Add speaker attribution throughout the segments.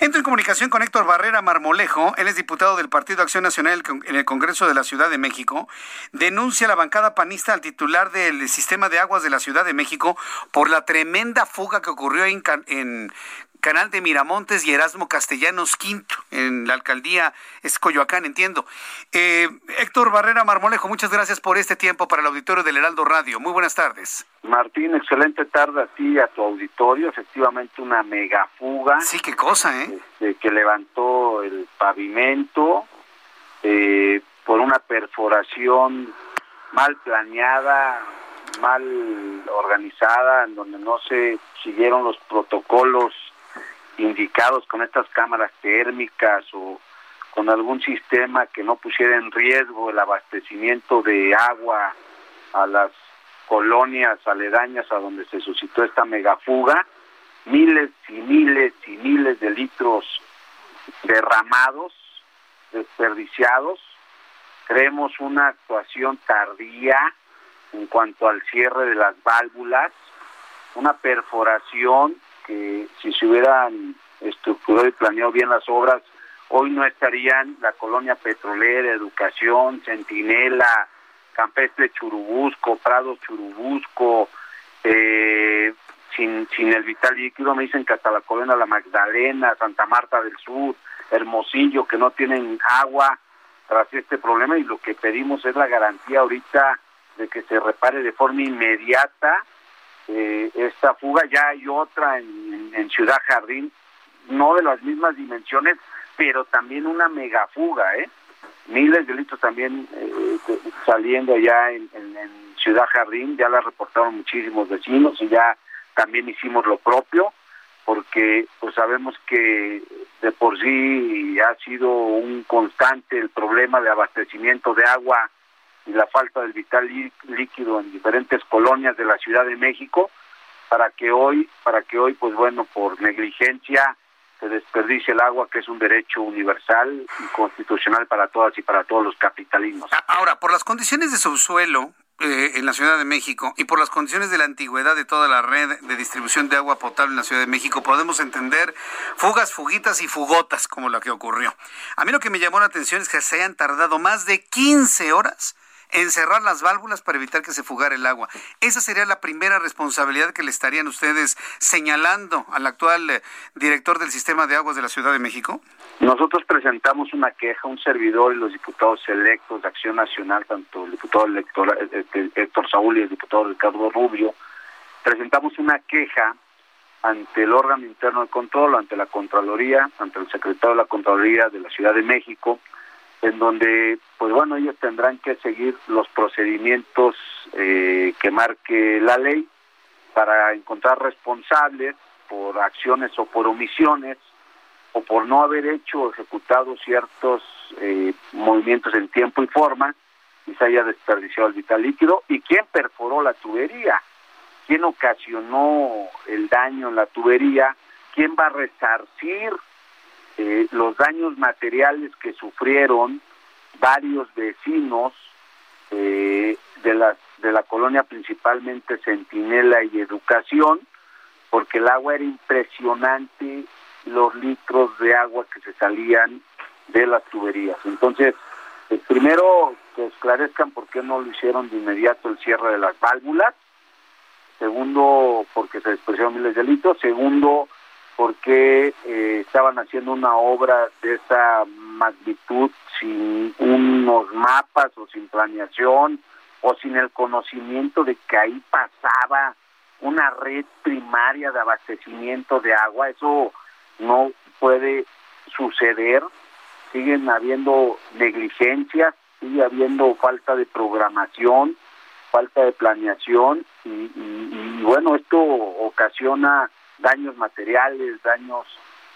Speaker 1: Entro en comunicación con Héctor Barrera Marmolejo, él es diputado del Partido Acción Nacional en el Congreso de la Ciudad de México. Denuncia la bancada panista al titular del sistema de aguas de la Ciudad de México por la tremenda fuga que ocurrió en, en Canal de Miramontes y Erasmo Castellanos Quinto, en la alcaldía es Coyoacán, entiendo. Eh, Héctor Barrera Marmolejo, muchas gracias por este tiempo para el auditorio del Heraldo Radio. Muy buenas tardes.
Speaker 2: Martín, excelente tarde a ti y a tu auditorio. Efectivamente, una megafuga.
Speaker 1: Sí, qué cosa, ¿eh?
Speaker 2: Este, que levantó el pavimento eh, por una perforación mal planeada, mal organizada, en donde no se siguieron los protocolos indicados con estas cámaras térmicas o con algún sistema que no pusiera en riesgo el abastecimiento de agua a las colonias aledañas a donde se suscitó esta megafuga, miles y miles y miles de litros derramados, desperdiciados. Creemos una actuación tardía en cuanto al cierre de las válvulas, una perforación que si se hubieran estructurado y planeado bien las obras, hoy no estarían la colonia petrolera, educación, centinela, campestre Churubusco, Prado Churubusco, eh, sin, sin el vital líquido, me dicen que hasta la colonia La Magdalena, Santa Marta del Sur, Hermosillo, que no tienen agua tras este problema y lo que pedimos es la garantía ahorita de que se repare de forma inmediata eh, esta fuga, ya hay otra en, Ciudad Jardín, no de las mismas dimensiones, pero también una megafuga, ¿eh? Miles de litros también eh, saliendo allá en, Ciudad Jardín, ya la reportaron muchísimos vecinos y ya también hicimos lo propio, porque pues sabemos que de por sí ha sido un constante el problema de abastecimiento de agua y la falta del vital líquido en diferentes colonias de la Ciudad de México para que hoy para que hoy pues bueno por negligencia se desperdicie el agua que es un derecho universal y constitucional para todas y para todos los capitalinos.
Speaker 1: Ahora, por las condiciones de subsuelo eh, en la Ciudad de México y por las condiciones de la antigüedad de toda la red de distribución de agua potable en la Ciudad de México, podemos entender fugas, fugitas y fugotas como la que ocurrió. A mí lo que me llamó la atención es que se hayan tardado más de 15 horas encerrar las válvulas para evitar que se fugara el agua. Esa sería la primera responsabilidad que le estarían ustedes señalando al actual eh, director del sistema de aguas de la Ciudad de México.
Speaker 2: Nosotros presentamos una queja, un servidor y los diputados electos de Acción Nacional, tanto el diputado elector, eh, eh, Héctor Saúl y el diputado Ricardo Rubio, presentamos una queja ante el órgano interno de control, ante la Contraloría, ante el secretario de la Contraloría de la Ciudad de México, en donde, pues bueno, ellos tendrán que seguir los procedimientos eh, que marque la ley para encontrar responsables por acciones o por omisiones o por no haber hecho o ejecutado ciertos eh, movimientos en tiempo y forma y se haya desperdiciado el vital líquido. Y quién perforó la tubería, quién ocasionó el daño en la tubería, quién va a resarcir eh, los daños materiales que sufrieron varios vecinos eh, de la de la colonia principalmente Centinela y Educación porque el agua era impresionante los litros de agua que se salían de las tuberías. Entonces eh, primero que esclarezcan por qué no lo hicieron de inmediato el cierre de las válvulas. Segundo porque se despreciaron miles de litros. Segundo porque eh, estaban haciendo una obra de esa magnitud sin unos mapas o sin planeación o sin el conocimiento de que ahí pasaba una red primaria de abastecimiento de agua. Eso no puede suceder. Siguen habiendo negligencias, sigue habiendo falta de programación, falta de planeación y bueno, esto ocasiona daños materiales, daños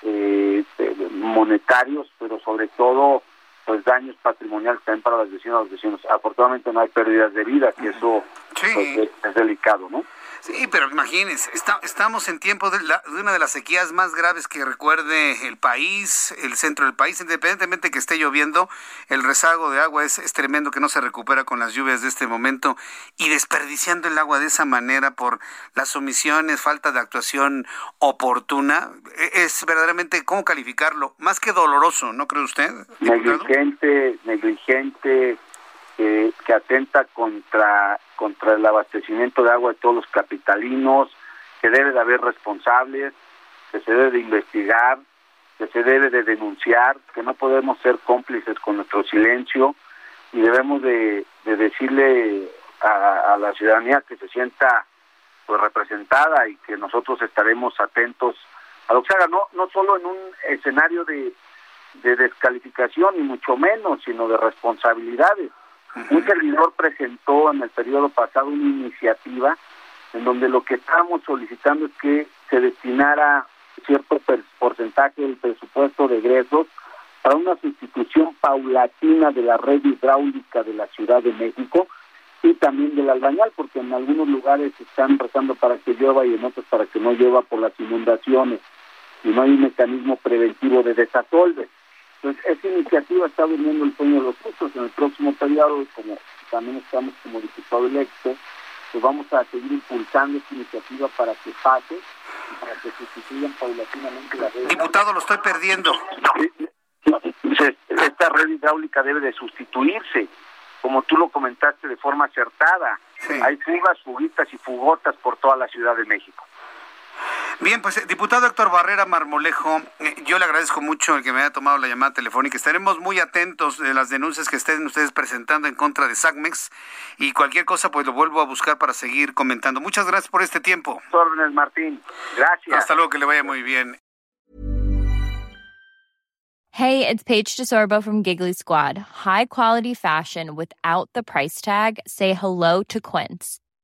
Speaker 2: eh, monetarios, pero sobre todo pues daños patrimoniales también para las vecinas y los vecinos. Afortunadamente no hay pérdidas de vida, que eso pues, es delicado, ¿no?
Speaker 1: Sí, pero imagínense, estamos en tiempo de, una de las sequías más graves que recuerde el país, el centro del país, independientemente que esté lloviendo, el rezago de agua es, es tremendo que no se recupera con las lluvias de este momento y desperdiciando el agua de esa manera por las omisiones, falta de actuación oportuna, e, es verdaderamente, ¿cómo calificarlo? Más que doloroso, ¿no cree usted?
Speaker 2: Negligente, negligente, que, atenta contra, contra el abastecimiento de agua de todos los capitalinos, que debe de haber responsables, que se debe de investigar, que se debe de denunciar, que no podemos ser cómplices con nuestro silencio y debemos de, decirle a, la ciudadanía que se sienta pues representada y que nosotros estaremos atentos a lo que se haga, no, no solo en un escenario de, de descalificación, ni mucho menos, sino de responsabilidades. Un servidor presentó en el periodo pasado una iniciativa en donde lo que estábamos solicitando es que se destinara cierto porcentaje del presupuesto de egresos para una sustitución paulatina de la red hidráulica de la Ciudad de México y también del albañal, porque en algunos lugares están rezando para que llueva y en otros para que no llueva por las inundaciones y no hay un mecanismo preventivo de desasolve. Entonces, esa iniciativa está durmiendo el sueño de los otros. En el próximo periodo, como también estamos como diputado electo, pues vamos a seguir impulsando esta iniciativa para que pase y para que sustituyan paulatinamente la red.
Speaker 1: Diputado, lo estoy perdiendo.
Speaker 2: Esta red hidráulica debe de sustituirse, como tú lo comentaste de forma acertada. Hay fugas, fuguitas y fugotas por toda la Ciudad de México.
Speaker 1: Bien, pues eh, diputado Héctor Barrera Marmolejo, eh, yo le agradezco mucho el que me haya tomado la llamada telefónica. Estaremos muy atentos de las denuncias que estén ustedes presentando en contra de SACMEX y cualquier cosa pues lo vuelvo a buscar para seguir comentando. Muchas gracias por este tiempo.
Speaker 2: Órdenes, Martín. Gracias.
Speaker 1: Hasta luego, que le vaya muy bien.
Speaker 3: Hey, it's Paige DeSorbo from Giggly Squad. High quality fashion without the price tag. Say hello to Quince.